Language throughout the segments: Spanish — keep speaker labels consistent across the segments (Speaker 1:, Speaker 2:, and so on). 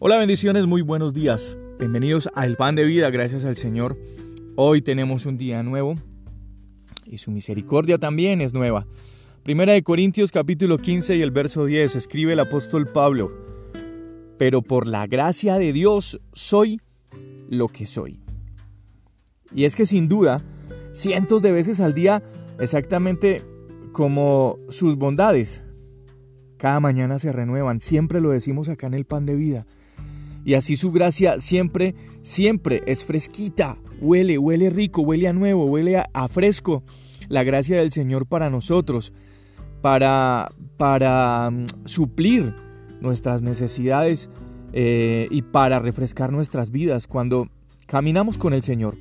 Speaker 1: Hola bendiciones, muy buenos días. Bienvenidos al Pan de Vida, gracias al Señor. Hoy tenemos un día nuevo y su misericordia también es nueva. Primera de Corintios capítulo 15 y el verso 10 escribe el apóstol Pablo, pero por la gracia de Dios soy lo que soy. Y es que sin duda, cientos de veces al día, exactamente como sus bondades, cada mañana se renuevan, siempre lo decimos acá en el pan de vida. Y así su gracia siempre, siempre es fresquita, huele, huele rico, huele a nuevo, huele a, fresco. La gracia del Señor para nosotros, para, para mm, suplir nuestras necesidades eh, y para refrescar nuestras vidas cuando caminamos con el Señor.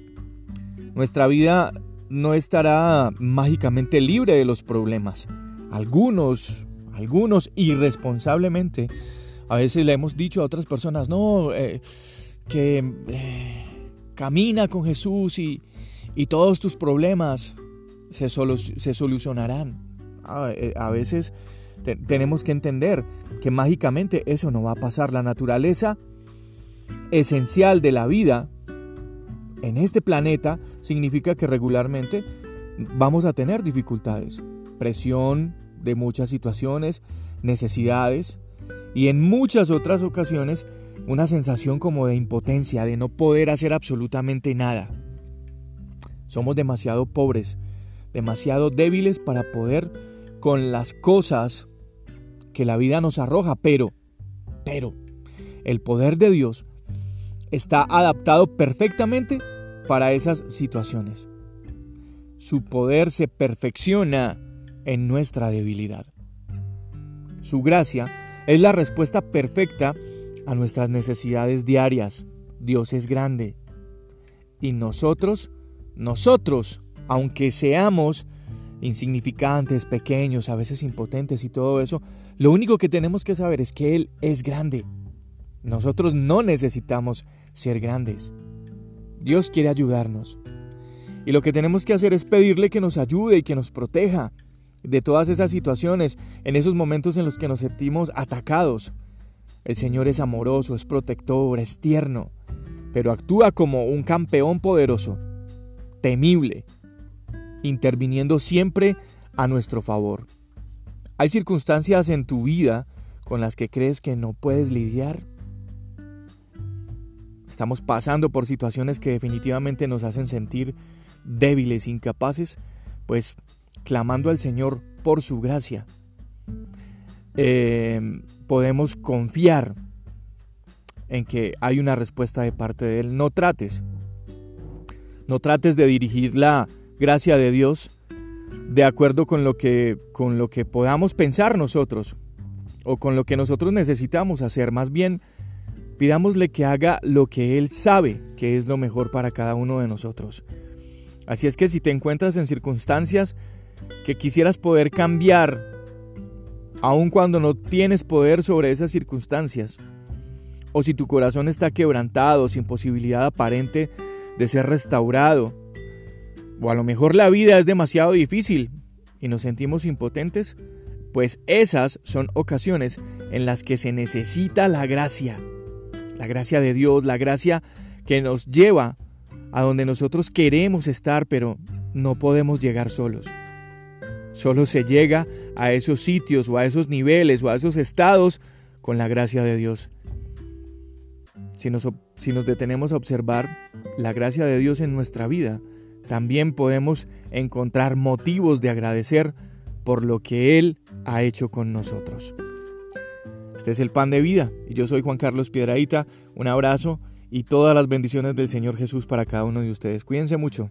Speaker 1: Nuestra vida no estará mágicamente libre de los problemas. Algunos algunos irresponsablemente, a veces le hemos dicho a otras personas, no, eh, que eh, camina con Jesús y, todos tus problemas se, se solucionarán. A, eh, veces tenemos que entender que mágicamente eso no va a pasar. La naturaleza esencial de la vida en este planeta significa que regularmente vamos a tener dificultades, presión, de muchas situaciones, necesidades y en muchas otras ocasiones una sensación como de impotencia, de no poder hacer absolutamente nada. Somos demasiado pobres, demasiado débiles para poder con las cosas que la vida nos arroja, pero, pero, el poder de Dios está adaptado perfectamente para esas situaciones. Su poder se perfecciona en nuestra debilidad. Su gracia es la respuesta perfecta a nuestras necesidades diarias. Dios es grande. Y nosotros, nosotros, aunque seamos insignificantes, pequeños, a veces impotentes y todo eso, lo único que tenemos que saber es que Él es grande. Nosotros no necesitamos ser grandes. Dios quiere ayudarnos. Y lo que tenemos que hacer es pedirle que nos ayude y que nos proteja de todas esas situaciones, en esos momentos en los que nos sentimos atacados. El Señor es amoroso, es protector, es tierno, pero actúa como un campeón poderoso, temible, interviniendo siempre a nuestro favor. ¿Hay circunstancias en tu vida con las que crees que no puedes lidiar? Estamos pasando por situaciones que definitivamente nos hacen sentir débiles, incapaces, pues clamando al Señor por su gracia, eh, podemos confiar en que hay una respuesta de parte de Él. No trates, no trates de dirigir la gracia de Dios de acuerdo con lo que, con lo que podamos pensar nosotros o con lo que nosotros necesitamos hacer. Más bien, pidámosle que haga lo que Él sabe que es lo mejor para cada uno de nosotros. Así es que si te encuentras en circunstancias que quisieras poder cambiar, aun cuando no tienes poder sobre esas circunstancias, o si tu corazón está quebrantado, sin posibilidad aparente de ser restaurado, o a lo mejor la vida es demasiado difícil y nos sentimos impotentes, pues esas son ocasiones en las que se necesita la gracia, la gracia de Dios, la gracia que nos lleva a donde nosotros queremos estar, pero no podemos llegar solos. Solo se llega a esos sitios o a esos niveles o a esos estados con la gracia de Dios. Si nos, si nos detenemos a observar la gracia de Dios en nuestra vida, también podemos encontrar motivos de agradecer por lo que Él ha hecho con nosotros. Este es el pan de vida y yo soy Juan Carlos Piedraíta. Un abrazo y todas las bendiciones del Señor Jesús para cada uno de ustedes. Cuídense mucho.